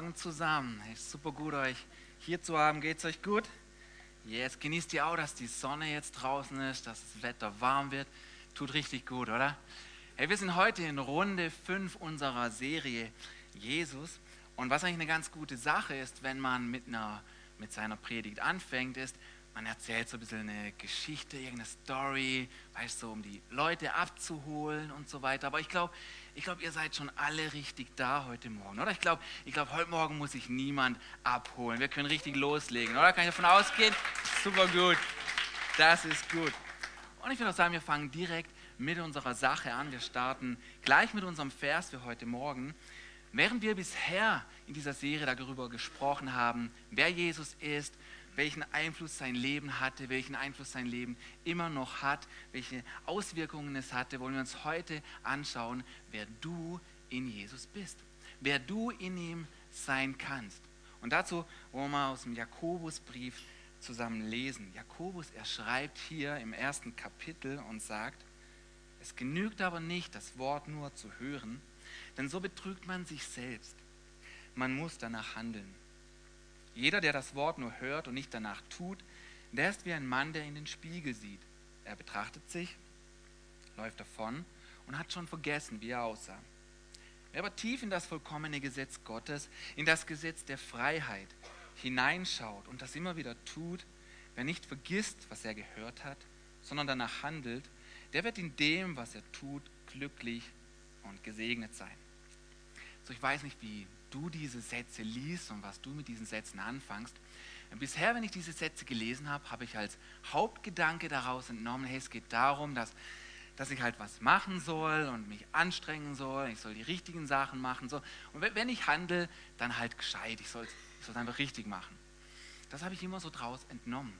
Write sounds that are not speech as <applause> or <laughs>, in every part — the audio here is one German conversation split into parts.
Morgen zusammen. Hey, super gut, euch hier zu haben. Geht's euch gut? Jetzt genießt ihr auch, dass die Sonne jetzt draußen ist, dass das Wetter warm wird. Tut richtig gut, oder? Hey, wir sind heute in Runde 5 unserer Serie Jesus. Und was eigentlich eine ganz gute Sache ist, wenn man mit, einer, mit seiner Predigt anfängt, ist, man erzählt so ein bisschen eine Geschichte, irgendeine Story, weißt du, so, um die Leute abzuholen und so weiter. Aber ich glaube, ich glaube, ihr seid schon alle richtig da heute Morgen, oder? Ich glaube, ich glaube, heute Morgen muss sich niemand abholen. Wir können richtig loslegen, oder? Kann ich davon ausgehen? Super gut. Das ist gut. Und ich würde auch sagen, wir fangen direkt mit unserer Sache an. Wir starten gleich mit unserem Vers für heute Morgen. Während wir bisher in dieser Serie darüber gesprochen haben, wer Jesus ist, welchen Einfluss sein Leben hatte, welchen Einfluss sein Leben immer noch hat, welche Auswirkungen es hatte, wollen wir uns heute anschauen, wer du in Jesus bist, wer du in ihm sein kannst. Und dazu wollen wir aus dem Jakobusbrief zusammen lesen. Jakobus, er schreibt hier im ersten Kapitel und sagt, es genügt aber nicht, das Wort nur zu hören, denn so betrügt man sich selbst. Man muss danach handeln. Jeder, der das Wort nur hört und nicht danach tut, der ist wie ein Mann, der in den Spiegel sieht. Er betrachtet sich, läuft davon und hat schon vergessen, wie er aussah. Wer aber tief in das vollkommene Gesetz Gottes, in das Gesetz der Freiheit hineinschaut und das immer wieder tut, wer nicht vergisst, was er gehört hat, sondern danach handelt, der wird in dem, was er tut, glücklich und gesegnet sein. So, ich weiß nicht, wie du diese Sätze liest und was du mit diesen Sätzen anfängst. Bisher, wenn ich diese Sätze gelesen habe, habe ich als Hauptgedanke daraus entnommen, hey, es geht darum, dass, dass ich halt was machen soll und mich anstrengen soll, ich soll die richtigen Sachen machen. So. Und wenn ich handle, dann halt gescheit, ich soll es einfach richtig machen. Das habe ich immer so draus entnommen.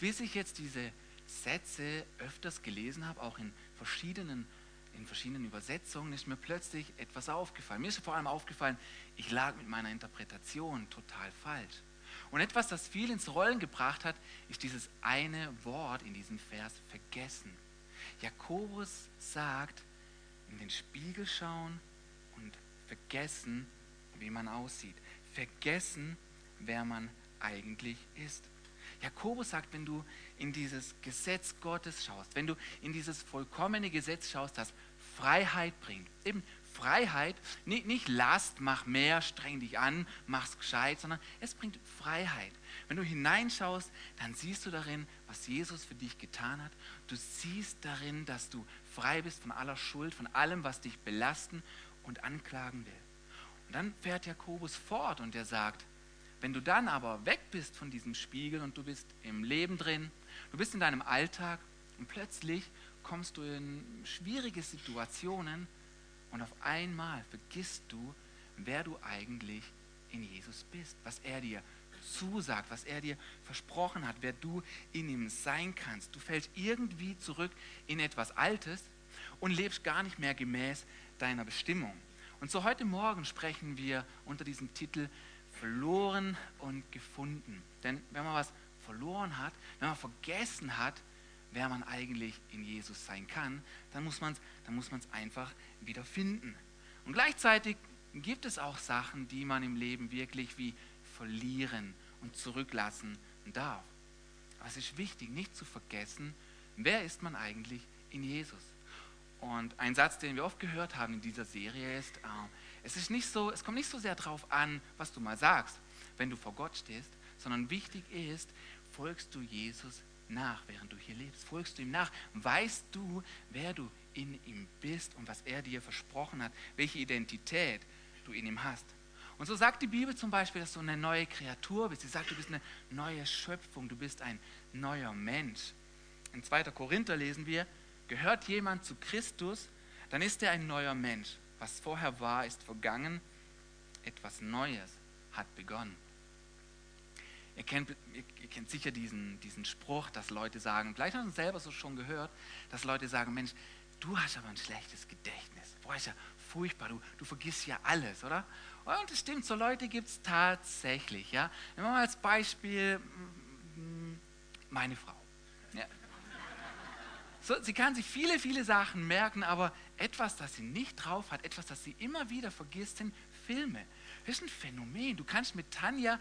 Bis ich jetzt diese Sätze öfters gelesen habe, auch in verschiedenen in verschiedenen Übersetzungen ist mir plötzlich etwas aufgefallen. Mir ist vor allem aufgefallen, ich lag mit meiner Interpretation total falsch. Und etwas, das viel ins Rollen gebracht hat, ist dieses eine Wort in diesem Vers vergessen. Jakobus sagt, in den Spiegel schauen und vergessen, wie man aussieht. Vergessen, wer man eigentlich ist. Jakobus sagt, wenn du in dieses Gesetz Gottes schaust, wenn du in dieses vollkommene Gesetz schaust, das Freiheit bringt. Eben Freiheit, nicht, nicht Last, mach mehr, streng dich an, mach's gescheit, sondern es bringt Freiheit. Wenn du hineinschaust, dann siehst du darin, was Jesus für dich getan hat. Du siehst darin, dass du frei bist von aller Schuld, von allem, was dich belasten und anklagen will. Und dann fährt Jakobus fort und er sagt, wenn du dann aber weg bist von diesem Spiegel und du bist im Leben drin, du bist in deinem Alltag und plötzlich kommst du in schwierige Situationen und auf einmal vergisst du, wer du eigentlich in Jesus bist, was er dir zusagt, was er dir versprochen hat, wer du in ihm sein kannst. Du fällst irgendwie zurück in etwas Altes und lebst gar nicht mehr gemäß deiner Bestimmung. Und so heute Morgen sprechen wir unter diesem Titel verloren und gefunden. Denn wenn man was verloren hat, wenn man vergessen hat, wer man eigentlich in Jesus sein kann, dann muss man es einfach wieder finden. Und gleichzeitig gibt es auch Sachen, die man im Leben wirklich wie verlieren und zurücklassen darf. Aber es ist wichtig, nicht zu vergessen, wer ist man eigentlich in Jesus. Und ein Satz, den wir oft gehört haben in dieser Serie ist, äh, es, ist nicht so, es kommt nicht so sehr darauf an, was du mal sagst, wenn du vor Gott stehst, sondern wichtig ist, folgst du Jesus nach, während du hier lebst? Folgst du ihm nach? Weißt du, wer du in ihm bist und was er dir versprochen hat, welche Identität du in ihm hast? Und so sagt die Bibel zum Beispiel, dass du eine neue Kreatur bist. Sie sagt, du bist eine neue Schöpfung, du bist ein neuer Mensch. In 2. Korinther lesen wir, gehört jemand zu Christus, dann ist er ein neuer Mensch. Was vorher war, ist vergangen, etwas Neues hat begonnen. Ihr kennt, ihr kennt sicher diesen, diesen Spruch, dass Leute sagen, vielleicht haben Sie selber so schon gehört, dass Leute sagen, Mensch, du hast aber ein schlechtes Gedächtnis. Boah, ist ja furchtbar, du, du vergisst ja alles, oder? Und es stimmt, so Leute gibt es tatsächlich. Ja? Nehmen wir mal als Beispiel mm, meine Frau. Ja. So, sie kann sich viele, viele Sachen merken, aber etwas, das sie nicht drauf hat, etwas, das sie immer wieder vergisst, sind Filme. Das ist ein Phänomen. Du kannst mit Tanja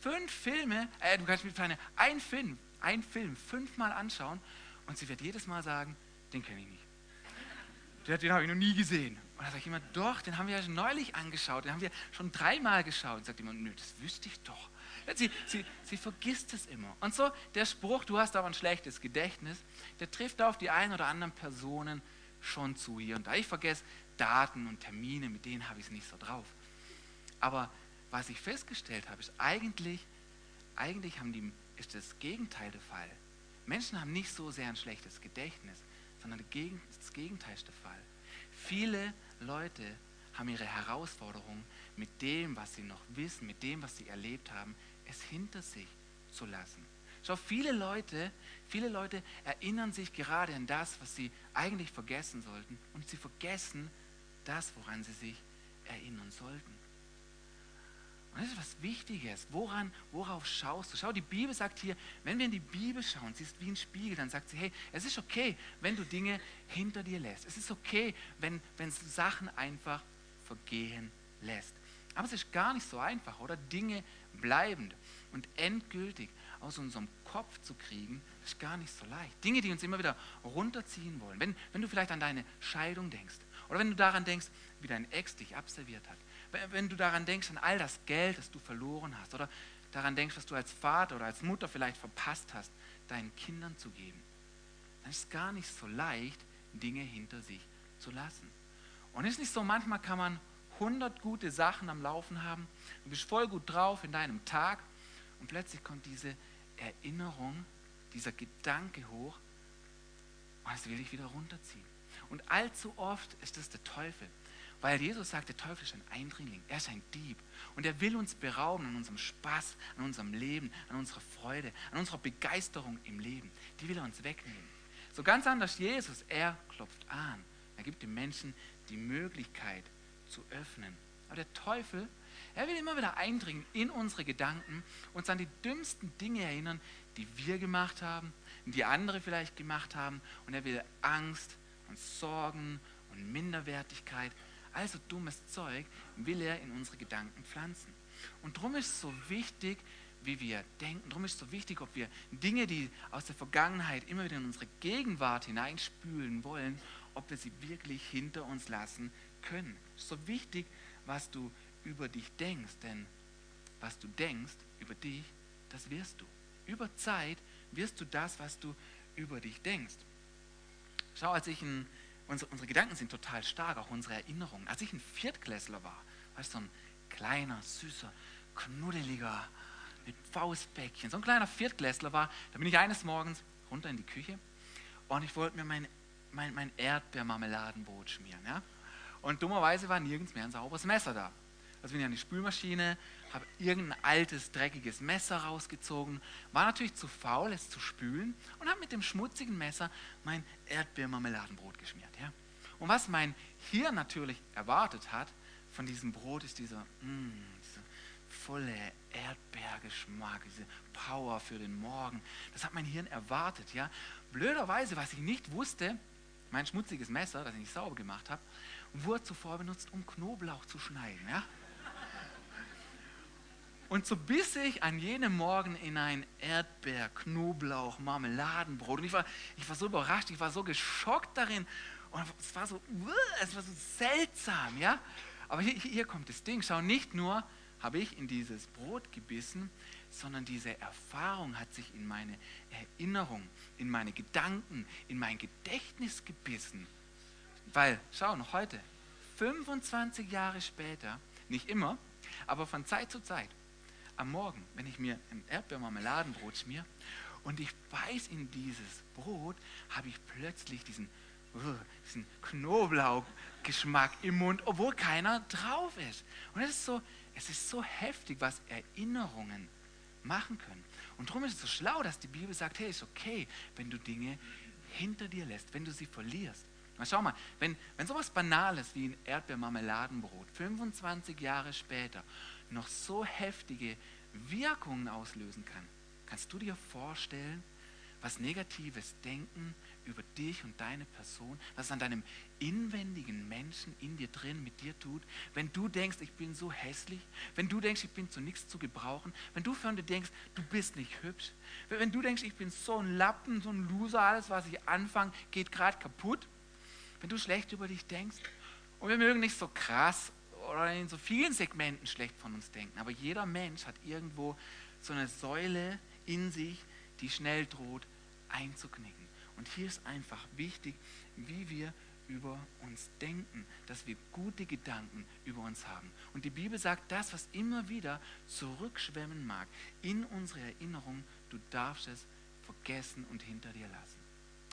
fünf Filme, äh, du kannst mit Tanja einen Film, einen Film fünfmal anschauen und sie wird jedes Mal sagen, den kenne ich nicht. Den habe ich noch nie gesehen. Und dann sage ich immer, doch, den haben wir ja neulich angeschaut, den haben wir schon dreimal geschaut. Und sagt jemand, nö, das wüsste ich doch. Sie, sie, sie vergisst es immer. Und so der Spruch, du hast aber ein schlechtes Gedächtnis, der trifft auf die ein oder anderen Personen schon zu hier und da. Ich vergesse Daten und Termine, mit denen habe ich es nicht so drauf. Aber was ich festgestellt habe, ist eigentlich, eigentlich haben die, ist das Gegenteil der Fall. Menschen haben nicht so sehr ein schlechtes Gedächtnis, sondern das Gegenteil ist der Fall. Viele Leute haben ihre Herausforderungen mit dem, was sie noch wissen, mit dem, was sie erlebt haben, es hinter sich zu lassen. Schau, viele Leute, viele Leute erinnern sich gerade an das, was sie eigentlich vergessen sollten und sie vergessen das, woran sie sich erinnern sollten. Und das ist was Wichtiges. Woran, worauf schaust du? Schau, die Bibel sagt hier, wenn wir in die Bibel schauen, sie ist wie ein Spiegel, dann sagt sie, hey, es ist okay, wenn du Dinge hinter dir lässt. Es ist okay, wenn, wenn du Sachen einfach vergehen lässt. Aber es ist gar nicht so einfach, oder? Dinge bleibend und endgültig aus unserem Kopf zu kriegen, ist gar nicht so leicht. Dinge, die uns immer wieder runterziehen wollen. Wenn, wenn du vielleicht an deine Scheidung denkst oder wenn du daran denkst, wie dein Ex dich abserviert hat, wenn, du daran denkst an all das Geld, das du verloren hast oder daran denkst, was du als Vater oder als Mutter vielleicht verpasst hast, deinen Kindern zu geben, dann ist es gar nicht so leicht, Dinge hinter sich zu lassen. Und es ist nicht so, manchmal kann man 100 gute Sachen am Laufen haben, du bist voll gut drauf in deinem Tag und plötzlich kommt diese Erinnerung, dieser Gedanke hoch und es will dich wieder runterziehen. Und allzu oft ist es der Teufel, weil Jesus sagt, der Teufel ist ein Eindringling, er ist ein Dieb und er will uns berauben an unserem Spaß, an unserem Leben, an unserer Freude, an unserer Begeisterung im Leben. Die will er uns wegnehmen. So ganz anders Jesus, er klopft an. Er gibt den Menschen die Möglichkeit zu öffnen. Aber der Teufel, er will immer wieder eindringen in unsere Gedanken, uns an die dümmsten Dinge erinnern, die wir gemacht haben, die andere vielleicht gemacht haben. Und er will Angst und Sorgen und Minderwertigkeit, also dummes Zeug, will er in unsere Gedanken pflanzen. Und darum ist es so wichtig, wie wir denken. Darum ist es so wichtig, ob wir Dinge, die aus der Vergangenheit immer wieder in unsere Gegenwart hineinspülen wollen, ob wir sie wirklich hinter uns lassen können. Es ist so wichtig, was du über dich denkst, denn was du denkst über dich, das wirst du. Über Zeit wirst du das, was du über dich denkst. Schau, als ich ein, unsere, unsere Gedanken sind total stark, auch unsere Erinnerungen. Als ich ein Viertklässler war, weißt du, so ein kleiner, süßer, knuddeliger, mit Faustbäckchen, so ein kleiner Viertklässler war, da bin ich eines Morgens runter in die Küche und ich wollte mir mein, mein, mein Erdbeermarmeladenbrot schmieren. Ja? Und dummerweise war nirgends mehr ein sauberes Messer da. Also bin ich an die Spülmaschine, habe irgendein altes, dreckiges Messer rausgezogen, war natürlich zu faul, es zu spülen und habe mit dem schmutzigen Messer mein Erdbeermarmeladenbrot geschmiert. Ja? Und was mein Hirn natürlich erwartet hat von diesem Brot, ist dieser, mm, dieser volle Erdbeergeschmack, diese Power für den Morgen. Das hat mein Hirn erwartet. Ja? Blöderweise, was ich nicht wusste, mein schmutziges Messer, das ich nicht sauber gemacht habe, wurde zuvor benutzt, um Knoblauch zu schneiden. Ja? Und so biss ich an jenem Morgen in ein Erdbeer, Knoblauch, Marmeladenbrot. Und ich war, ich war so überrascht, ich war so geschockt darin. Und es war so, es war so seltsam, ja. Aber hier, hier kommt das Ding. Schau, nicht nur habe ich in dieses Brot gebissen, sondern diese Erfahrung hat sich in meine Erinnerung, in meine Gedanken, in mein Gedächtnis gebissen. Weil, schau, noch heute, 25 Jahre später, nicht immer, aber von Zeit zu Zeit, am Morgen, wenn ich mir ein Erdbeermarmeladenbrot schmier und ich beiß in dieses Brot, habe ich plötzlich diesen, uh, diesen Knoblauchgeschmack im Mund, obwohl keiner drauf ist. Und es ist so, es ist so heftig, was Erinnerungen machen können. Und darum ist es so schlau, dass die Bibel sagt, hey, ist okay, wenn du Dinge hinter dir lässt, wenn du sie verlierst. Schau mal, wenn, wenn sowas Banales wie ein Erdbeermarmeladenbrot 25 Jahre später noch so heftige Wirkungen auslösen kann, kannst du dir vorstellen, was negatives Denken über dich und deine Person, was es an deinem inwendigen Menschen in dir drin mit dir tut, wenn du denkst, ich bin so hässlich, wenn du denkst, ich bin zu nichts zu gebrauchen, wenn du von dir denkst, du bist nicht hübsch, wenn du denkst, ich bin so ein Lappen, so ein Loser, alles, was ich anfange, geht gerade kaputt, wenn du schlecht über dich denkst, und wir mögen nicht so krass oder in so vielen Segmenten schlecht von uns denken, aber jeder Mensch hat irgendwo so eine Säule in sich, die schnell droht einzuknicken. Und hier ist einfach wichtig, wie wir über uns denken, dass wir gute Gedanken über uns haben. Und die Bibel sagt, das, was immer wieder zurückschwemmen mag in unsere Erinnerung, du darfst es vergessen und hinter dir lassen.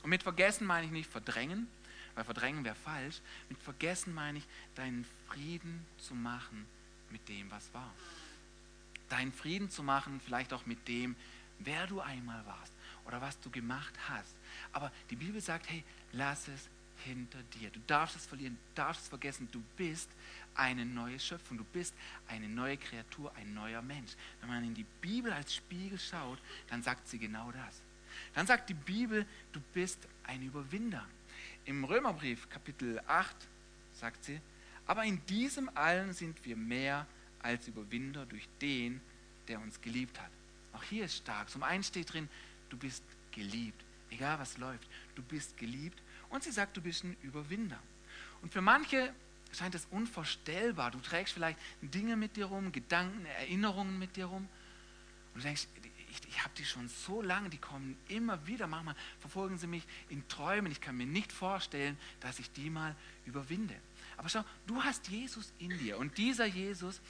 Und mit vergessen meine ich nicht verdrängen, weil verdrängen wäre falsch. Mit vergessen meine ich, deinen Frieden zu machen mit dem, was war. Deinen Frieden zu machen, vielleicht auch mit dem, wer du einmal warst oder was du gemacht hast. Aber die Bibel sagt, hey, lass es hinter dir. Du darfst es verlieren, du darfst es vergessen. Du bist eine neue Schöpfung, du bist eine neue Kreatur, ein neuer Mensch. Wenn man in die Bibel als Spiegel schaut, dann sagt sie genau das. Dann sagt die Bibel, du bist ein Überwinder. Im Römerbrief Kapitel 8 sagt sie, aber in diesem allen sind wir mehr als Überwinder durch den, der uns geliebt hat. Auch hier ist stark. Zum einen steht drin, du bist geliebt. Egal was läuft, du bist geliebt. Und sie sagt, du bist ein Überwinder. Und für manche scheint es unvorstellbar. Du trägst vielleicht Dinge mit dir rum, Gedanken, Erinnerungen mit dir rum. Und du denkst, ich, ich habe die schon so lange, die kommen immer wieder. Manchmal verfolgen sie mich in Träumen. Ich kann mir nicht vorstellen, dass ich die mal überwinde. Aber schau, du hast Jesus in dir. Und dieser Jesus,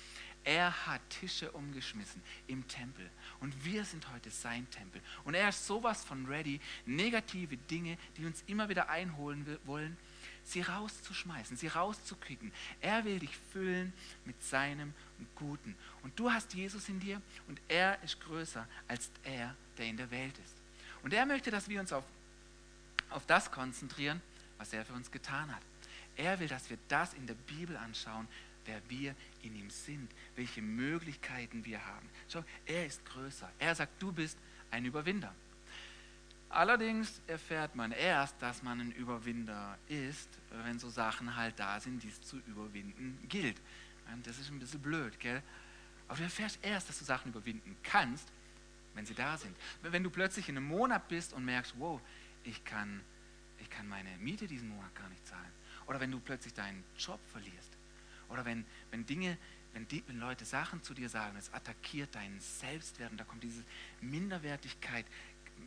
er hat Tische umgeschmissen im Tempel. Und wir sind heute sein Tempel. Und er ist sowas von ready, negative Dinge, die uns immer wieder einholen wollen, sie rauszuschmeißen, sie rauszukicken. Er will dich füllen mit seinem Guten. Und du hast Jesus in dir und er ist größer als er, der in der Welt ist. Und er möchte, dass wir uns auf, auf das konzentrieren, was er für uns getan hat. Er will, dass wir das in der Bibel anschauen, wer wir in ihm sind, welche Möglichkeiten wir haben. Schau, er ist größer. Er sagt, du bist ein Überwinder. Allerdings erfährt man erst, dass man ein Überwinder ist, wenn so Sachen halt da sind, die es zu überwinden gilt. Das ist ein bisschen blöd, gell? Aber du erfährst erst, dass du Sachen überwinden kannst, wenn sie da sind. Wenn du plötzlich in einem Monat bist und merkst, wow, ich kann, ich kann meine Miete diesen Monat gar nicht zahlen. Oder wenn du plötzlich deinen Job verlierst. Oder wenn, wenn Dinge, wenn, die, wenn Leute Sachen zu dir sagen, es attackiert deinen Selbstwert und da kommt diese Minderwertigkeit,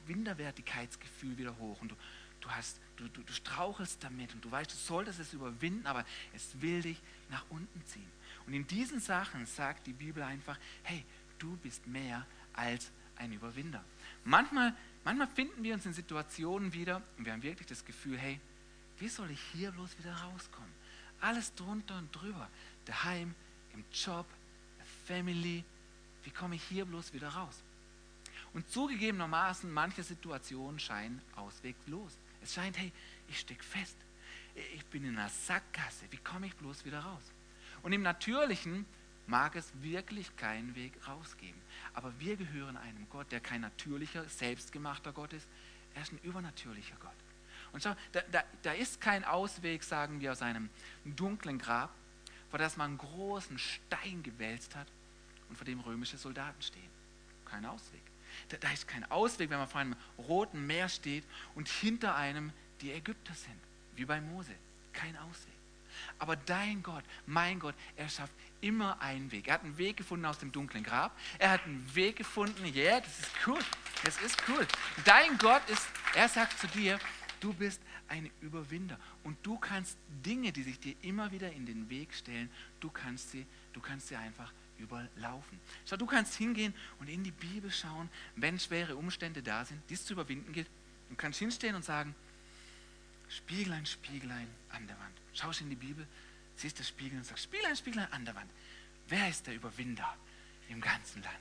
Minderwertigkeitsgefühl wieder hoch und du, du, hast, du, du, du strauchelst damit und du weißt, du solltest es überwinden, aber es will dich nach unten ziehen. Und in diesen Sachen sagt die Bibel einfach, hey, du bist mehr als ein Überwinder. Manchmal, manchmal finden wir uns in Situationen wieder und wir haben wirklich das Gefühl, hey, wie soll ich hier bloß wieder rauskommen? Alles drunter und drüber. Daheim, im Job, Family. Wie komme ich hier bloß wieder raus? Und zugegebenermaßen, manche Situationen scheinen ausweglos. Es scheint, hey, ich stecke fest. Ich bin in einer Sackgasse. Wie komme ich bloß wieder raus? Und im Natürlichen mag es wirklich keinen Weg rausgeben. Aber wir gehören einem Gott, der kein natürlicher, selbstgemachter Gott ist. Er ist ein übernatürlicher Gott. Und schau, da, da, da ist kein Ausweg, sagen wir, aus einem dunklen Grab, vor das man einen großen Stein gewälzt hat und vor dem römische Soldaten stehen. Kein Ausweg. Da, da ist kein Ausweg, wenn man vor einem roten Meer steht und hinter einem die Ägypter sind, wie bei Mose. Kein Ausweg. Aber dein Gott, mein Gott, er schafft immer einen Weg. Er hat einen Weg gefunden aus dem dunklen Grab. Er hat einen Weg gefunden, ja, yeah, das ist cool. Das ist cool. Dein Gott ist, er sagt zu dir, du bist ein Überwinder. Und du kannst Dinge, die sich dir immer wieder in den Weg stellen, du kannst sie, du kannst sie einfach überlaufen. Schau, du kannst hingehen und in die Bibel schauen, wenn schwere Umstände da sind, die es zu überwinden gilt. Du kannst hinstehen und sagen, Spieglein, Spieglein an der Wand. Schaust in die Bibel, siehst das Spiegel und sagst, Spieglein, Spieglein an der Wand. Wer ist der Überwinder im ganzen Land?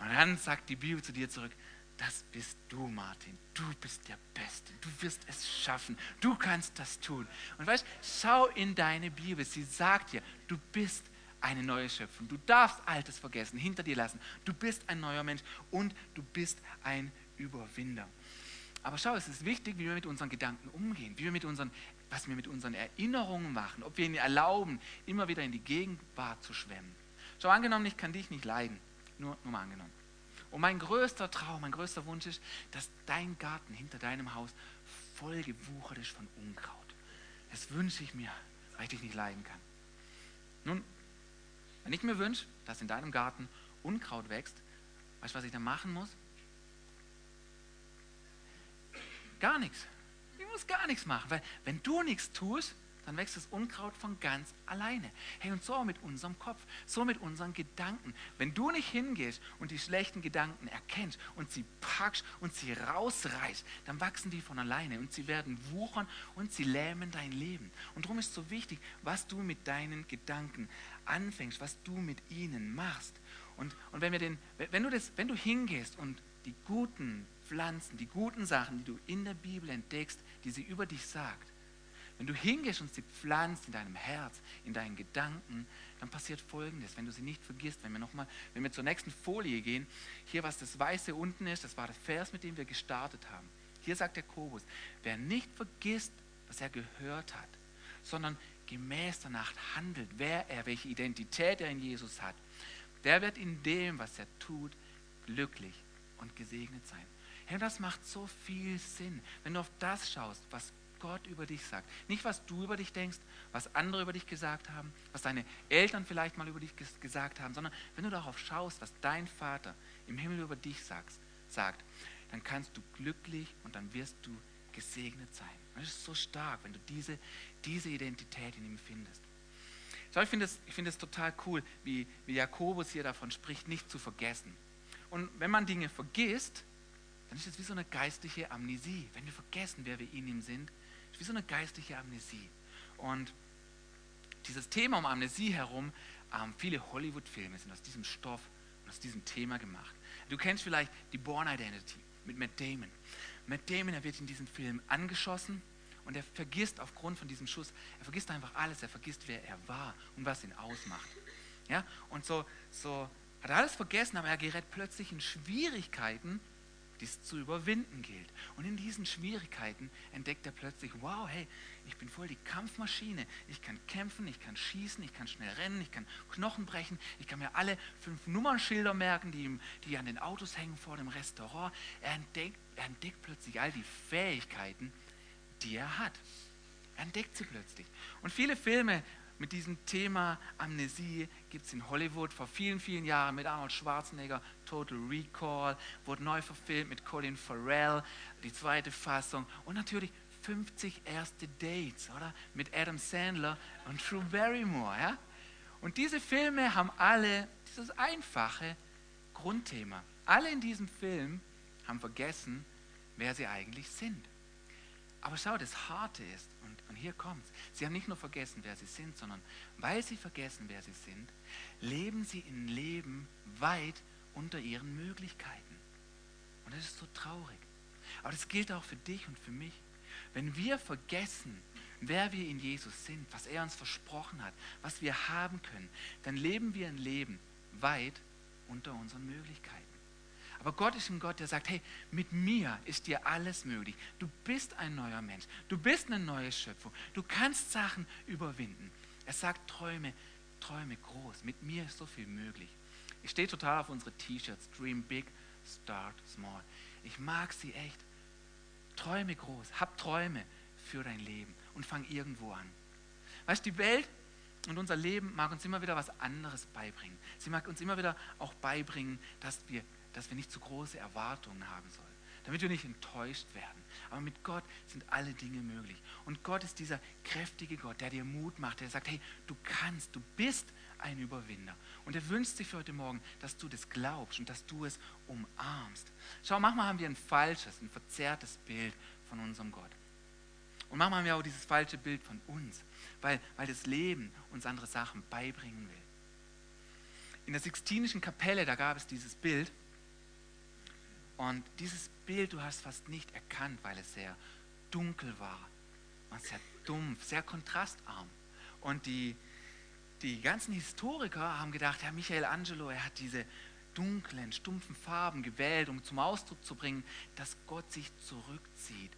Und dann sagt die Bibel zu dir zurück, das bist du, Martin. Du bist der Beste. Du wirst es schaffen. Du kannst das tun. Und weißt, schau in deine Bibel. Sie sagt dir, du bist eine neue Schöpfung. Du darfst Altes vergessen, hinter dir lassen. Du bist ein neuer Mensch und du bist ein Überwinder. Aber schau, es ist wichtig, wie wir mit unseren Gedanken umgehen, wie wir mit unseren, was wir mit unseren Erinnerungen machen, ob wir ihnen erlauben, immer wieder in die Gegenwart zu schwemmen. Schau, angenommen, ich kann dich nicht leiden. Nur, nur mal angenommen. Und mein größter Traum, mein größter Wunsch ist, dass dein Garten hinter deinem Haus voll gewuchert ist von Unkraut. Das wünsche ich mir, weil ich dich nicht leiden kann. Nun, wenn ich mir wünsche, dass in deinem Garten Unkraut wächst, weißt du, was ich dann machen muss? Gar nichts. Ich muss gar nichts machen, weil wenn du nichts tust, dann wächst das Unkraut von ganz alleine. Hey, und so mit unserem Kopf, so mit unseren Gedanken. Wenn du nicht hingehst und die schlechten Gedanken erkennst und sie packst und sie rausreißt, dann wachsen die von alleine und sie werden wuchern und sie lähmen dein Leben. Und darum ist so wichtig, was du mit deinen Gedanken anfängst, was du mit ihnen machst. Und, und wenn, wir den, wenn, du das, wenn du hingehst und die guten Pflanzen, die guten Sachen, die du in der Bibel entdeckst, die sie über dich sagt, wenn du hingehst und sie pflanzt in deinem Herz, in deinen Gedanken, dann passiert Folgendes, wenn du sie nicht vergisst. Wenn wir nochmal, wenn wir zur nächsten Folie gehen, hier was das Weiße unten ist, das war der Vers, mit dem wir gestartet haben. Hier sagt der Kobus, wer nicht vergisst, was er gehört hat, sondern gemäß danach handelt, wer er, welche Identität er in Jesus hat, der wird in dem, was er tut, glücklich und gesegnet sein. Hey, das macht so viel Sinn, wenn du auf das schaust, was Gott über dich sagt. Nicht, was du über dich denkst, was andere über dich gesagt haben, was deine Eltern vielleicht mal über dich gesagt haben, sondern wenn du darauf schaust, was dein Vater im Himmel über dich sagt, dann kannst du glücklich und dann wirst du gesegnet sein. Und das ist so stark, wenn du diese, diese Identität in ihm findest. So, ich finde es find total cool, wie, wie Jakobus hier davon spricht, nicht zu vergessen. Und wenn man Dinge vergisst, dann ist es wie so eine geistliche Amnesie. Wenn wir vergessen, wer wir in ihm sind, wie so eine geistliche Amnesie. Und dieses Thema um Amnesie herum, ähm, viele Hollywood-Filme sind aus diesem Stoff und aus diesem Thema gemacht. Du kennst vielleicht die Born Identity mit Matt Damon. Matt Damon, er wird in diesem Film angeschossen und er vergisst aufgrund von diesem Schuss, er vergisst einfach alles, er vergisst, wer er war und was ihn ausmacht. Ja? Und so, so hat er alles vergessen, aber er gerät plötzlich in Schwierigkeiten, die es zu überwinden gilt. Und in diesen Schwierigkeiten entdeckt er plötzlich, wow, hey, ich bin voll die Kampfmaschine. Ich kann kämpfen, ich kann schießen, ich kann schnell rennen, ich kann Knochen brechen, ich kann mir alle fünf Nummernschilder merken, die, die an den Autos hängen vor dem Restaurant. Er entdeckt, er entdeckt plötzlich all die Fähigkeiten, die er hat. Er entdeckt sie plötzlich. Und viele Filme mit diesem Thema Amnesie gibt es in Hollywood vor vielen, vielen Jahren mit Arnold Schwarzenegger, Total Recall, wurde neu verfilmt mit Colin Farrell, die zweite Fassung und natürlich 50 erste Dates, oder? Mit Adam Sandler und Drew Barrymore, ja? Und diese Filme haben alle dieses einfache Grundthema. Alle in diesem Film haben vergessen, wer sie eigentlich sind. Aber schau, das Harte ist, und, und hier kommt sie haben nicht nur vergessen, wer sie sind, sondern weil sie vergessen, wer sie sind, leben sie ein Leben weit unter ihren Möglichkeiten. Und das ist so traurig. Aber das gilt auch für dich und für mich. Wenn wir vergessen, wer wir in Jesus sind, was er uns versprochen hat, was wir haben können, dann leben wir ein Leben weit unter unseren Möglichkeiten. Aber Gott ist ein Gott, der sagt, hey, mit mir ist dir alles möglich. Du bist ein neuer Mensch. Du bist eine neue Schöpfung. Du kannst Sachen überwinden. Er sagt, träume, träume groß. Mit mir ist so viel möglich. Ich stehe total auf unsere T-Shirts. Dream big, start small. Ich mag sie echt. Träume groß. Hab Träume für dein Leben und fang irgendwo an. Weißt du, die Welt und unser Leben mag uns immer wieder was anderes beibringen. Sie mag uns immer wieder auch beibringen, dass wir dass wir nicht zu große Erwartungen haben sollen, damit wir nicht enttäuscht werden. Aber mit Gott sind alle Dinge möglich. Und Gott ist dieser kräftige Gott, der dir Mut macht, der sagt, hey, du kannst, du bist ein Überwinder. Und er wünscht sich für heute Morgen, dass du das glaubst und dass du es umarmst. Schau, manchmal haben wir ein falsches, ein verzerrtes Bild von unserem Gott. Und manchmal haben wir auch dieses falsche Bild von uns, weil, weil das Leben uns andere Sachen beibringen will. In der Sixtinischen Kapelle, da gab es dieses Bild, und dieses Bild, du hast fast nicht erkannt, weil es sehr dunkel war und sehr dumpf, sehr kontrastarm. Und die, die ganzen Historiker haben gedacht, Herr Michael Angelo, er hat diese dunklen, stumpfen Farben gewählt, um zum Ausdruck zu bringen, dass Gott sich zurückzieht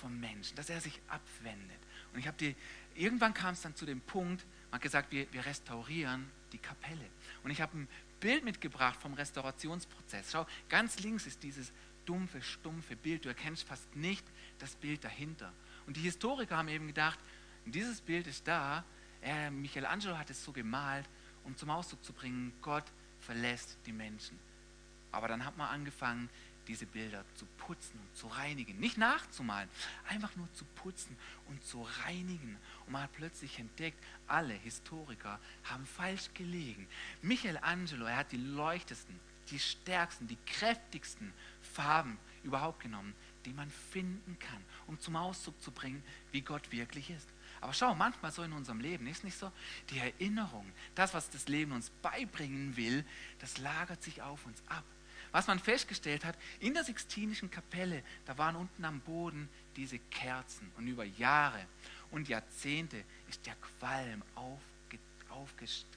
vom Menschen, dass er sich abwendet. Und ich habe die, irgendwann kam es dann zu dem Punkt, man hat gesagt, wir, wir restaurieren die Kapelle. Und ich habe ein Bild mitgebracht vom Restaurationsprozess. Schau, ganz links ist dieses dumpfe, stumpfe Bild. Du erkennst fast nicht das Bild dahinter. Und die Historiker haben eben gedacht, dieses Bild ist da. Er, Michelangelo hat es so gemalt, um zum Ausdruck zu bringen, Gott verlässt die Menschen. Aber dann hat man angefangen, diese Bilder zu putzen und zu reinigen. Nicht nachzumalen, einfach nur zu putzen und zu reinigen. Und man hat plötzlich entdeckt, alle Historiker haben falsch gelegen. Michelangelo, er hat die leuchtesten, die stärksten, die kräftigsten Farben überhaupt genommen, die man finden kann, um zum Ausdruck zu bringen, wie Gott wirklich ist. Aber schau, manchmal so in unserem Leben ist nicht so, die Erinnerung, das, was das Leben uns beibringen will, das lagert sich auf uns ab. Was man festgestellt hat, in der Sixtinischen Kapelle, da waren unten am Boden diese Kerzen und über Jahre und Jahrzehnte ist der Qualm aufge,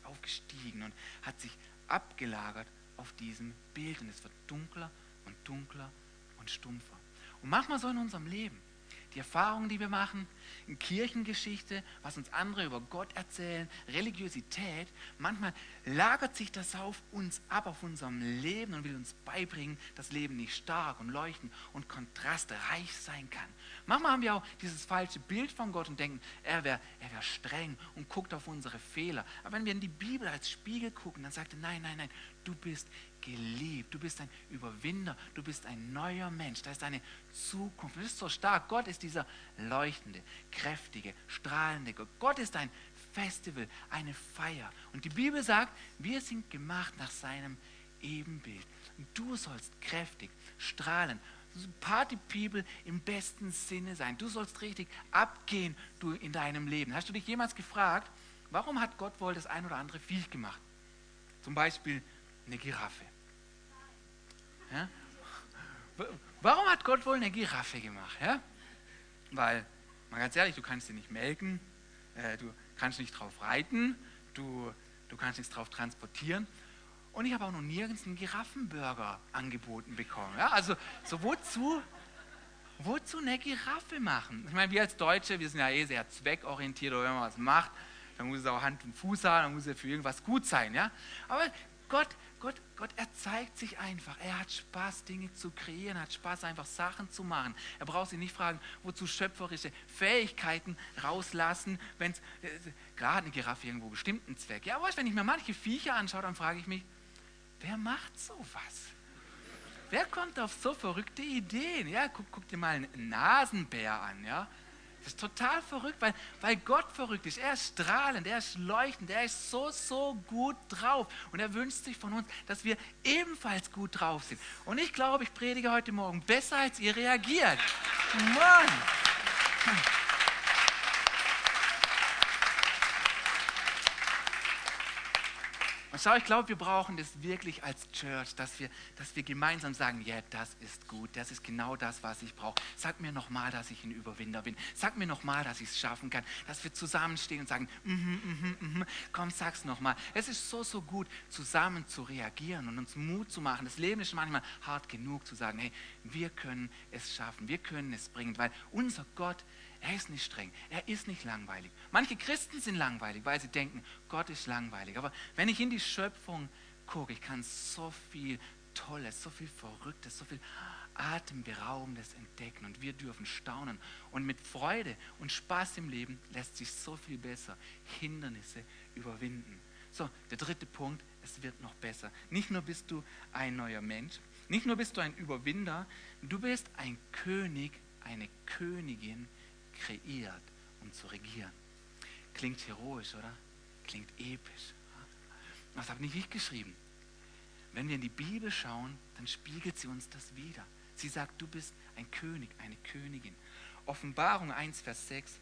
aufgestiegen und hat sich abgelagert auf diesem Bild und es wird dunkler und dunkler und stumpfer. Und manchmal so in unserem Leben, die Erfahrungen, die wir machen, in Kirchengeschichte, was uns andere über Gott erzählen, Religiosität, manchmal lagert sich das auf uns ab, auf unserem Leben und will uns beibringen, dass Leben nicht stark und leuchtend und kontrastreich sein kann. Manchmal haben wir auch dieses falsche Bild von Gott und denken, er wäre er wär streng und guckt auf unsere Fehler. Aber wenn wir in die Bibel als Spiegel gucken, dann sagt er, nein, nein, nein, du bist geliebt, du bist ein Überwinder, du bist ein neuer Mensch, da ist eine Zukunft. Du bist so stark. Gott ist dieser leuchtende, kräftige, strahlende Gott. Gott ist ein Festival, eine Feier. Und die Bibel sagt, wir sind gemacht nach seinem Ebenbild. Und du sollst kräftig, strahlen, Party People im besten Sinne sein. Du sollst richtig abgehen du in deinem Leben. Hast du dich jemals gefragt, warum hat Gott wohl das ein oder andere Viech gemacht? Zum Beispiel eine Giraffe. Ja? Warum hat Gott wohl eine Giraffe gemacht? Ja? Weil, mal ganz ehrlich, du kannst sie nicht melken, äh, du kannst nicht drauf reiten, du, du kannst nichts drauf transportieren. Und ich habe auch noch nirgends einen Giraffenburger angeboten bekommen. Ja? Also, so wozu, wozu eine Giraffe machen? Ich meine, wir als Deutsche, wir sind ja eh sehr zweckorientiert, oder wenn man was macht, dann muss es auch Hand und Fuß haben, dann muss es für irgendwas gut sein. Ja? Aber Gott Gott, Gott, er zeigt sich einfach. Er hat Spaß, Dinge zu kreieren, hat Spaß, einfach Sachen zu machen. Er braucht sich nicht fragen, wozu schöpferische Fähigkeiten rauslassen, wenn es, äh, gerade eine Giraffe irgendwo bestimmten Zweck. Ja, aber wenn ich mir manche Viecher anschaue, dann frage ich mich, wer macht sowas? Wer kommt auf so verrückte Ideen? Ja, guck, guck dir mal einen Nasenbär an, ja. Das ist total verrückt, weil, weil Gott verrückt ist. Er ist strahlend, er ist leuchtend, er ist so, so gut drauf. Und er wünscht sich von uns, dass wir ebenfalls gut drauf sind. Und ich glaube, ich predige heute Morgen besser, als ihr reagiert. Mann! Und schau, ich glaube, wir brauchen das wirklich als Church, dass wir, dass wir gemeinsam sagen, ja, das ist gut, das ist genau das, was ich brauche. Sag mir nochmal, dass ich ein Überwinder bin. Sag mir nochmal, dass ich es schaffen kann. Dass wir zusammenstehen und sagen, mm -hmm, mm -hmm, mm komm, sag's nochmal. Es ist so, so gut, zusammen zu reagieren und uns Mut zu machen. Das Leben ist manchmal hart genug zu sagen, hey, wir können es schaffen, wir können es bringen, weil unser Gott, er ist nicht streng, er ist nicht langweilig. Manche Christen sind langweilig, weil sie denken, Gott ist langweilig. Aber wenn ich in die Schöpfung gucke, ich kann so viel Tolles, so viel Verrücktes, so viel Atemberaubendes entdecken und wir dürfen staunen. Und mit Freude und Spaß im Leben lässt sich so viel besser Hindernisse überwinden. So, der dritte Punkt, es wird noch besser. Nicht nur bist du ein neuer Mensch, nicht nur bist du ein Überwinder, du bist ein König, eine Königin kreiert, um zu regieren. Klingt heroisch, oder? Klingt episch. Das habe nicht ich geschrieben. Wenn wir in die Bibel schauen, dann spiegelt sie uns das wieder. Sie sagt, du bist ein König, eine Königin. Offenbarung 1, Vers 6.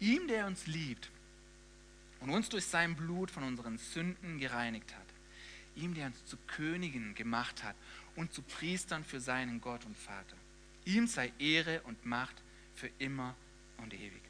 Ihm, der uns liebt und uns durch sein Blut von unseren Sünden gereinigt hat. Ihm, der uns zu Königen gemacht hat und zu Priestern für seinen Gott und Vater. Ihm sei Ehre und Macht für immer und ewig.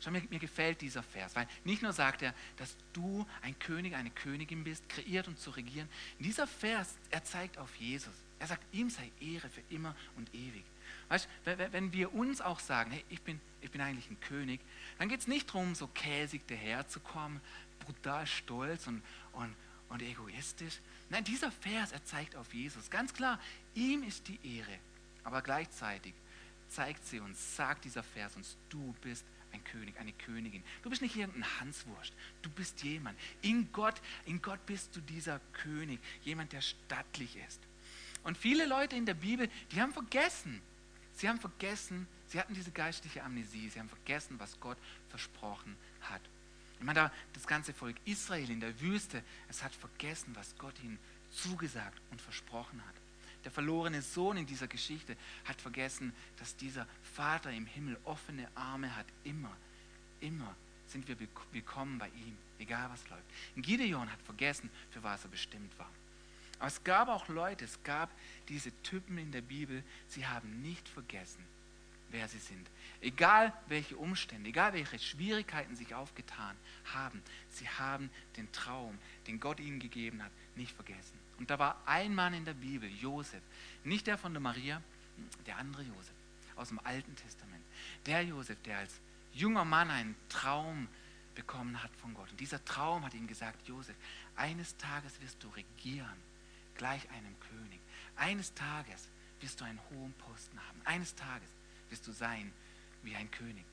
Schau, mir, mir gefällt dieser Vers, weil nicht nur sagt er, dass du ein König, eine Königin bist, kreiert und zu regieren. Dieser Vers, er zeigt auf Jesus. Er sagt, ihm sei Ehre für immer und ewig. Weißt, wenn wir uns auch sagen, hey, ich bin, ich bin eigentlich ein König, dann geht es nicht darum, so käsig daherzukommen, brutal stolz und, und, und egoistisch. Nein, dieser Vers, er zeigt auf Jesus. Ganz klar, ihm ist die Ehre. Aber gleichzeitig zeigt sie uns, sagt dieser Vers uns, du bist ein König, eine Königin. Du bist nicht irgendein Hanswurst. Du bist jemand. In Gott, in Gott bist du dieser König, jemand, der stattlich ist. Und viele Leute in der Bibel, die haben vergessen. Sie haben vergessen, sie hatten diese geistliche Amnesie. Sie haben vergessen, was Gott versprochen hat. Ich meine, das ganze Volk Israel in der Wüste, es hat vergessen, was Gott ihnen zugesagt und versprochen hat. Der verlorene Sohn in dieser Geschichte hat vergessen, dass dieser Vater im Himmel offene Arme hat. Immer, immer sind wir willkommen bei ihm, egal was läuft. Gideon hat vergessen, für was er bestimmt war. Aber es gab auch Leute, es gab diese Typen in der Bibel, sie haben nicht vergessen, wer sie sind. Egal welche Umstände, egal welche Schwierigkeiten sich aufgetan haben, sie haben den Traum, den Gott ihnen gegeben hat, nicht vergessen. Und da war ein Mann in der Bibel, Josef, nicht der von der Maria, der andere Josef aus dem Alten Testament. Der Josef, der als junger Mann einen Traum bekommen hat von Gott. Und dieser Traum hat ihm gesagt, Josef, eines Tages wirst du regieren, gleich einem König. Eines Tages wirst du einen hohen Posten haben. Eines Tages wirst du sein wie ein König.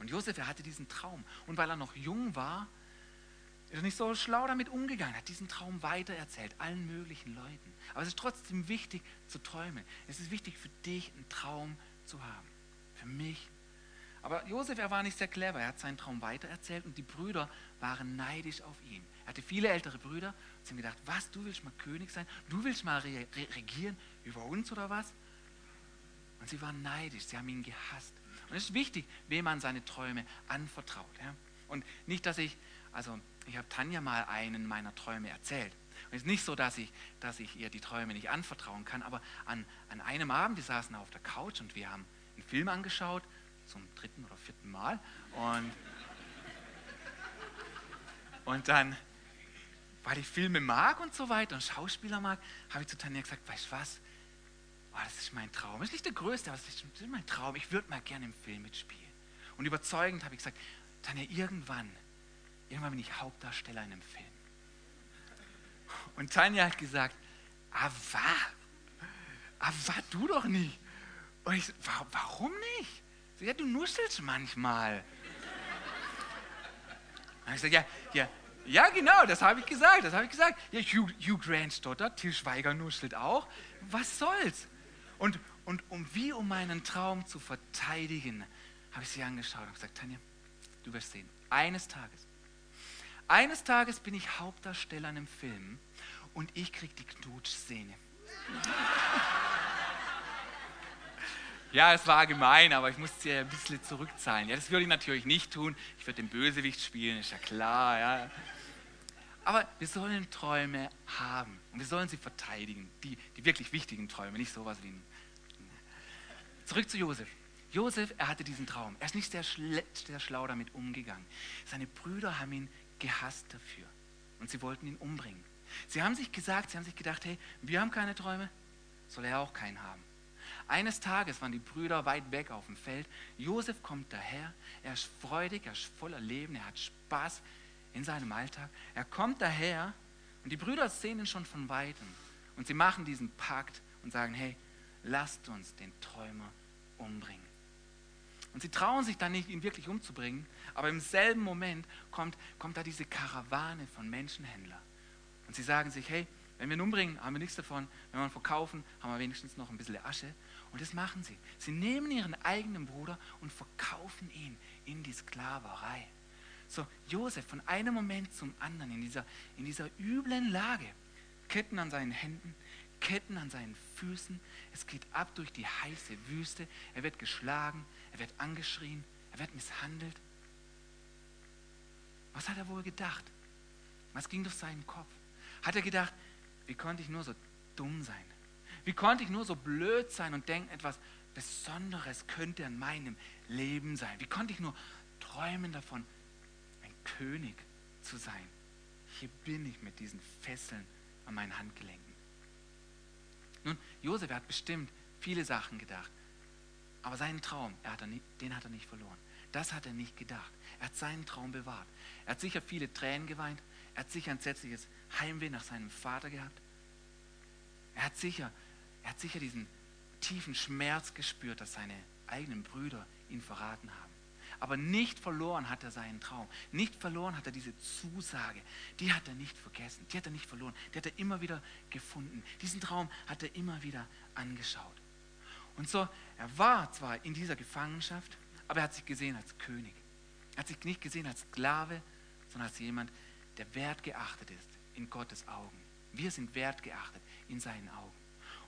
Und Josef, er hatte diesen Traum. Und weil er noch jung war, ist nicht so schlau damit umgegangen, hat diesen Traum weitererzählt, allen möglichen Leuten. Aber es ist trotzdem wichtig zu träumen. Es ist wichtig für dich, einen Traum zu haben. Für mich. Aber Josef, er war nicht sehr clever. Er hat seinen Traum weitererzählt und die Brüder waren neidisch auf ihn. Er hatte viele ältere Brüder und sie haben gedacht, was, du willst mal König sein? Du willst mal re regieren über uns oder was? Und sie waren neidisch, sie haben ihn gehasst. Und es ist wichtig, wem man seine Träume anvertraut. Ja? Und nicht, dass ich, also ich habe Tanja mal einen meiner Träume erzählt. Und es ist nicht so, dass ich, dass ich ihr die Träume nicht anvertrauen kann, aber an, an einem Abend, wir saßen auf der Couch und wir haben einen Film angeschaut, zum dritten oder vierten Mal. Und, und dann, weil ich Filme mag und so weiter und Schauspieler mag, habe ich zu Tanja gesagt, weißt du was? Oh, das ist mein Traum. Das ist nicht der größte, aber das ist, mein Traum. Ich würde mal gerne im Film mitspielen. Und überzeugend habe ich gesagt, Tanja, irgendwann Irgendwann bin ich Hauptdarsteller in einem Film. Und Tanja hat gesagt, aber, aber du doch nicht. Und ich so, warum nicht? So, ja, du nuschelst manchmal. Und ich sage, ja, ja, ja, genau, das habe ich gesagt, das habe ich gesagt. Ja, Hugh, Hugh Grant stottert, Til Schweiger nuschelt auch. Was soll's? Und, und um wie um meinen Traum zu verteidigen, habe ich sie angeschaut und gesagt, Tanja, du wirst sehen, eines Tages eines Tages bin ich Hauptdarsteller in einem Film und ich kriege die Knutschszene. <laughs> Ja, es war gemein, aber ich musste ja ein bisschen zurückzahlen. Ja, das würde ich natürlich nicht tun. Ich würde den Bösewicht spielen, ist ja klar. Ja. Aber wir sollen Träume haben und wir sollen sie verteidigen. Die, die wirklich wichtigen Träume, nicht sowas wie. Zurück zu Josef. Josef, er hatte diesen Traum. Er ist nicht sehr, sehr schlau damit umgegangen. Seine Brüder haben ihn gehasst dafür. Und sie wollten ihn umbringen. Sie haben sich gesagt, sie haben sich gedacht, hey, wir haben keine Träume, soll er auch keinen haben. Eines Tages waren die Brüder weit weg auf dem Feld. Josef kommt daher, er ist freudig, er ist voller Leben, er hat Spaß in seinem Alltag. Er kommt daher und die Brüder sehen ihn schon von weitem. Und sie machen diesen Pakt und sagen, hey, lasst uns den Träumer umbringen. Und sie trauen sich dann nicht, ihn wirklich umzubringen, aber im selben Moment kommt, kommt da diese Karawane von Menschenhändlern. Und sie sagen sich, hey, wenn wir ihn umbringen, haben wir nichts davon. Wenn wir ihn verkaufen, haben wir wenigstens noch ein bisschen Asche. Und das machen sie. Sie nehmen ihren eigenen Bruder und verkaufen ihn in die Sklaverei. So, Josef von einem Moment zum anderen in dieser, in dieser üblen Lage. Ketten an seinen Händen, Ketten an seinen Füßen. Es geht ab durch die heiße Wüste. Er wird geschlagen, er wird angeschrien, er wird misshandelt. Was hat er wohl gedacht? Was ging durch seinen Kopf? Hat er gedacht, wie konnte ich nur so dumm sein? Wie konnte ich nur so blöd sein und denken, etwas Besonderes könnte an meinem Leben sein? Wie konnte ich nur träumen davon, ein König zu sein? Hier bin ich mit diesen Fesseln an meinen Handgelenken. Nun, Josef hat bestimmt viele Sachen gedacht, aber seinen Traum, hat nicht, den hat er nicht verloren. Das hat er nicht gedacht. Er hat seinen Traum bewahrt. Er hat sicher viele Tränen geweint. Er hat sicher ein entsetzliches Heimweh nach seinem Vater gehabt. Er hat sicher, er hat sicher diesen tiefen Schmerz gespürt, dass seine eigenen Brüder ihn verraten haben. Aber nicht verloren hat er seinen Traum. Nicht verloren hat er diese Zusage. Die hat er nicht vergessen. Die hat er nicht verloren. Die hat er immer wieder gefunden. Diesen Traum hat er immer wieder angeschaut. Und so, er war zwar in dieser Gefangenschaft, aber er hat sich gesehen als König. Er hat sich nicht gesehen als Sklave, sondern als jemand, der wertgeachtet ist in Gottes Augen. Wir sind wertgeachtet in seinen Augen.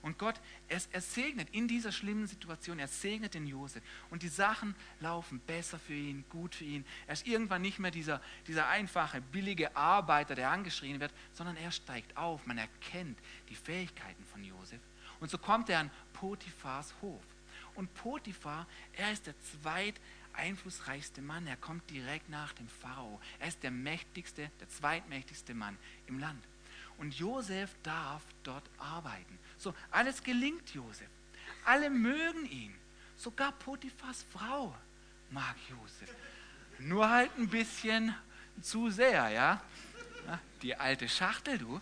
Und Gott, er, er segnet in dieser schlimmen Situation, er segnet den Josef. Und die Sachen laufen besser für ihn, gut für ihn. Er ist irgendwann nicht mehr dieser, dieser einfache, billige Arbeiter, der angeschrien wird, sondern er steigt auf. Man erkennt die Fähigkeiten von Josef. Und so kommt er an Potiphars Hof. Und Potiphar, er ist der zweit einflussreichste Mann. Er kommt direkt nach dem Pharao. Er ist der mächtigste, der zweitmächtigste Mann im Land. Und Josef darf dort arbeiten. So, alles gelingt Josef. Alle mögen ihn. Sogar Potiphas Frau mag Josef. Nur halt ein bisschen zu sehr, ja? Die alte Schachtel, du,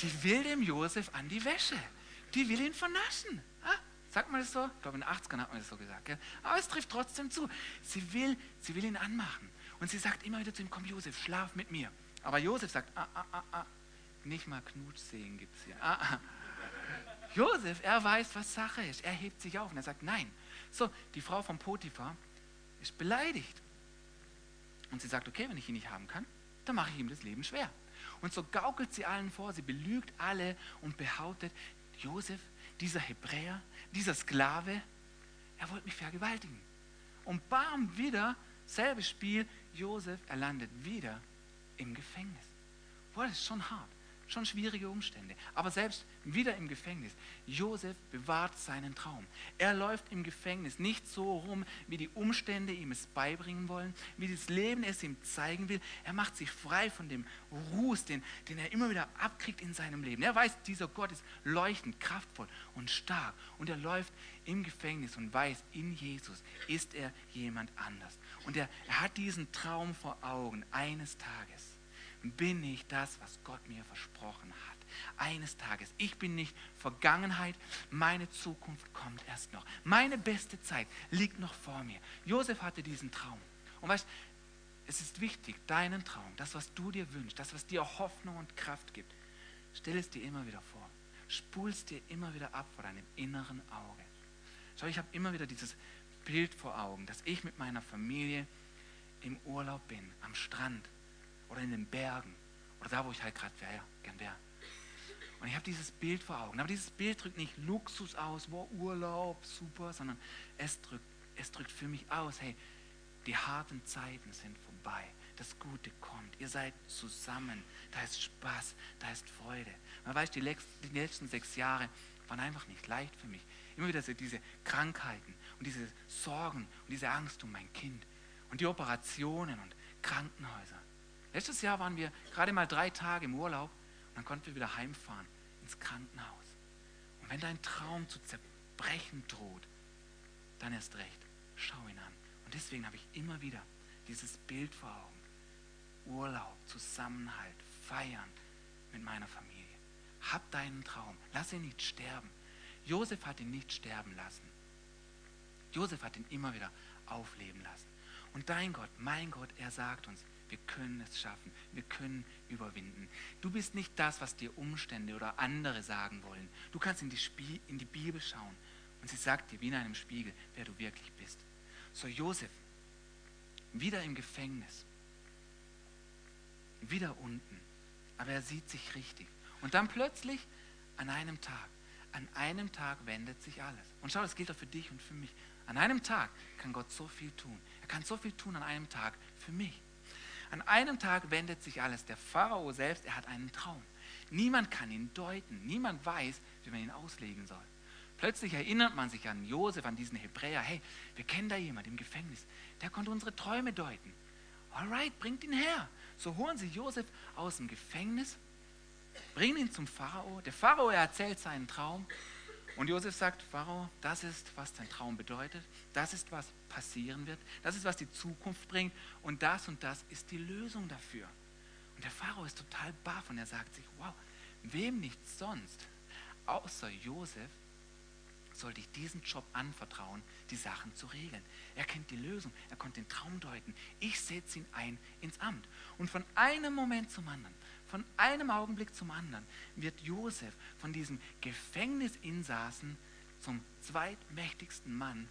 die will dem Josef an die Wäsche. Die will ihn vernaschen. Sagt man das so? Ich glaube, in den 80ern hat man das so gesagt. Gell? Aber es trifft trotzdem zu. Sie will, sie will ihn anmachen. Und sie sagt immer wieder zu ihm, komm Josef, schlaf mit mir. Aber Josef sagt, ah, ah, ah, ah, nicht mal Knutschsehen gibt es hier. Ah, ah. Josef, er weiß, was Sache ist. Er hebt sich auf und er sagt, nein. So, die Frau von Potiphar ist beleidigt. Und sie sagt, okay, wenn ich ihn nicht haben kann, dann mache ich ihm das Leben schwer. Und so gaukelt sie allen vor, sie belügt alle und behauptet, Josef, dieser Hebräer, dieser Sklave, er wollte mich vergewaltigen. Und bam, wieder, selbes Spiel, Josef, er landet wieder im Gefängnis. Boah, das ist schon hart. Schon schwierige Umstände. Aber selbst wieder im Gefängnis. Josef bewahrt seinen Traum. Er läuft im Gefängnis nicht so rum, wie die Umstände ihm es beibringen wollen, wie das Leben es ihm zeigen will. Er macht sich frei von dem Ruß, den, den er immer wieder abkriegt in seinem Leben. Er weiß, dieser Gott ist leuchtend, kraftvoll und stark. Und er läuft im Gefängnis und weiß, in Jesus ist er jemand anders. Und er, er hat diesen Traum vor Augen eines Tages bin ich das, was Gott mir versprochen hat. Eines Tages, ich bin nicht Vergangenheit, meine Zukunft kommt erst noch. Meine beste Zeit liegt noch vor mir. Josef hatte diesen Traum. Und weißt, es ist wichtig, deinen Traum, das, was du dir wünschst, das, was dir Hoffnung und Kraft gibt, stell es dir immer wieder vor. Spul es dir immer wieder ab vor deinem inneren Auge. Schau, ich habe immer wieder dieses Bild vor Augen, dass ich mit meiner Familie im Urlaub bin, am Strand oder in den Bergen oder da, wo ich halt gerade wär, gern wäre. Und ich habe dieses Bild vor Augen. Aber dieses Bild drückt nicht Luxus aus, wo Urlaub, super, sondern es drückt, es drückt für mich aus, hey, die harten Zeiten sind vorbei. Das Gute kommt. Ihr seid zusammen. Da ist Spaß, da ist Freude. Man weiß, die letzten sechs Jahre waren einfach nicht leicht für mich. Immer wieder diese Krankheiten und diese Sorgen und diese Angst um mein Kind und die Operationen und Krankenhäuser. Letztes Jahr waren wir gerade mal drei Tage im Urlaub und dann konnten wir wieder heimfahren ins Krankenhaus. Und wenn dein Traum zu zerbrechen droht, dann erst recht, schau ihn an. Und deswegen habe ich immer wieder dieses Bild vor Augen. Urlaub, Zusammenhalt, feiern mit meiner Familie. Hab deinen Traum, lass ihn nicht sterben. Josef hat ihn nicht sterben lassen. Josef hat ihn immer wieder aufleben lassen. Und dein Gott, mein Gott, er sagt uns, wir können es schaffen. Wir können überwinden. Du bist nicht das, was dir Umstände oder andere sagen wollen. Du kannst in die, Spie in die Bibel schauen und sie sagt dir wie in einem Spiegel, wer du wirklich bist. So Josef, wieder im Gefängnis, wieder unten, aber er sieht sich richtig. Und dann plötzlich an einem Tag, an einem Tag wendet sich alles. Und schau, das gilt auch für dich und für mich. An einem Tag kann Gott so viel tun. Er kann so viel tun an einem Tag für mich. An einem Tag wendet sich alles. Der Pharao selbst, er hat einen Traum. Niemand kann ihn deuten. Niemand weiß, wie man ihn auslegen soll. Plötzlich erinnert man sich an Josef, an diesen Hebräer. Hey, wir kennen da jemanden im Gefängnis, der konnte unsere Träume deuten. Alright, bringt ihn her. So holen sie Josef aus dem Gefängnis, bringen ihn zum Pharao. Der Pharao erzählt seinen Traum und Josef sagt, Pharao, das ist, was dein Traum bedeutet, das ist, was passieren wird, das ist, was die Zukunft bringt und das und das ist die Lösung dafür. Und der Pharao ist total baff und er sagt sich, wow, wem nicht sonst, außer Josef, sollte ich diesen Job anvertrauen, die Sachen zu regeln. Er kennt die Lösung, er konnte den Traum deuten. Ich setze ihn ein ins Amt. Und von einem Moment zum anderen, von einem Augenblick zum anderen, wird Josef von diesem Gefängnisinsassen zum zweitmächtigsten Mann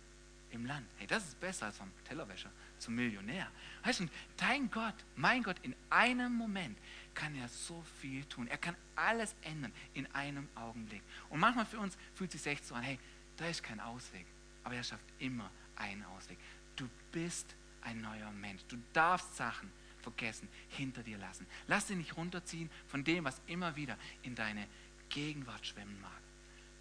im Land. Hey, das ist besser als vom Tellerwäscher zum Millionär. Weißt du, dein Gott, mein Gott, in einem Moment kann er so viel tun. Er kann alles ändern in einem Augenblick. Und manchmal für uns fühlt sich echt so an, hey, da ist kein Ausweg. Aber er schafft immer einen Ausweg. Du bist ein neuer Mensch. Du darfst Sachen vergessen, hinter dir lassen. Lass dich nicht runterziehen von dem, was immer wieder in deine Gegenwart schwemmen mag.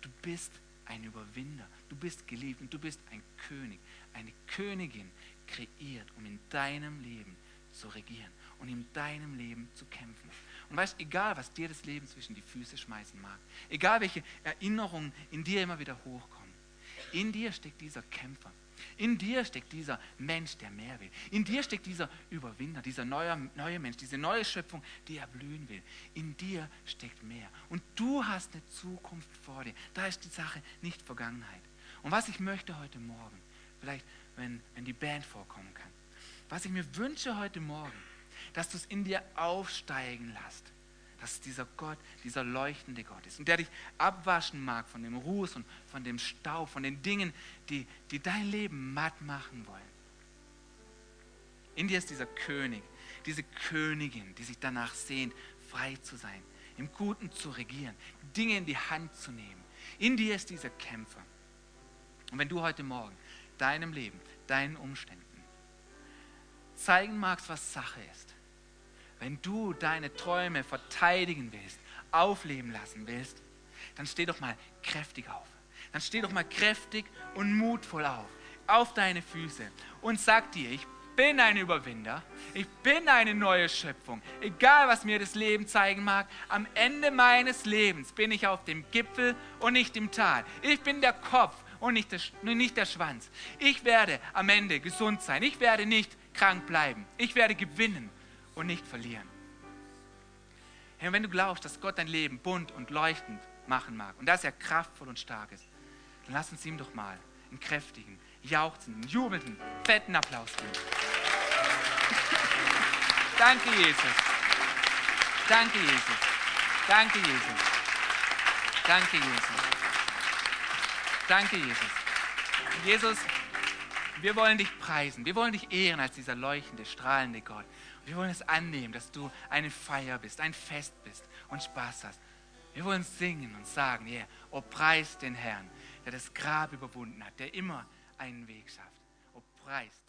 Du bist ein Überwinder. Du bist geliebt und du bist ein König, eine Königin, kreiert, um in deinem Leben zu regieren und in deinem Leben zu kämpfen. Und weißt, egal was dir das Leben zwischen die Füße schmeißen mag, egal welche Erinnerungen in dir immer wieder hochkommen, in dir steckt dieser Kämpfer. In dir steckt dieser Mensch, der mehr will. In dir steckt dieser Überwinder, dieser neue, neue Mensch, diese neue Schöpfung, die erblühen will. In dir steckt mehr. Und du hast eine Zukunft vor dir. Da ist die Sache nicht Vergangenheit. Und was ich möchte heute Morgen, vielleicht wenn, wenn die Band vorkommen kann, was ich mir wünsche heute Morgen, dass du es in dir aufsteigen lässt dass dieser Gott, dieser leuchtende Gott ist und der dich abwaschen mag von dem Ruß und von dem Staub, von den Dingen, die, die dein Leben matt machen wollen. In dir ist dieser König, diese Königin, die sich danach sehnt, frei zu sein, im Guten zu regieren, Dinge in die Hand zu nehmen. In dir ist dieser Kämpfer. Und wenn du heute Morgen deinem Leben, deinen Umständen zeigen magst, was Sache ist, wenn du deine Träume verteidigen willst, aufleben lassen willst, dann steh doch mal kräftig auf. Dann steh doch mal kräftig und mutvoll auf, auf deine Füße und sag dir, ich bin ein Überwinder, ich bin eine neue Schöpfung. Egal, was mir das Leben zeigen mag, am Ende meines Lebens bin ich auf dem Gipfel und nicht im Tal. Ich bin der Kopf und nicht der, nicht der Schwanz. Ich werde am Ende gesund sein. Ich werde nicht krank bleiben. Ich werde gewinnen und nicht verlieren. Hey, wenn du glaubst, dass Gott dein Leben bunt und leuchtend machen mag und dass er kraftvoll und stark ist, dann lass uns ihm doch mal einen kräftigen, jauchzenden, jubelnden, fetten Applaus geben. <laughs> Danke, Jesus. Danke, Jesus. Danke, Jesus. Danke, Jesus. Danke, Jesus. Jesus, wir wollen dich preisen. Wir wollen dich ehren als dieser leuchtende, strahlende Gott. Wir wollen es annehmen, dass du eine Feier bist, ein Fest bist und Spaß hast. Wir wollen singen und sagen, yeah, oh preist den Herrn, der das Grab überwunden hat, der immer einen Weg schafft. Oh Herrn.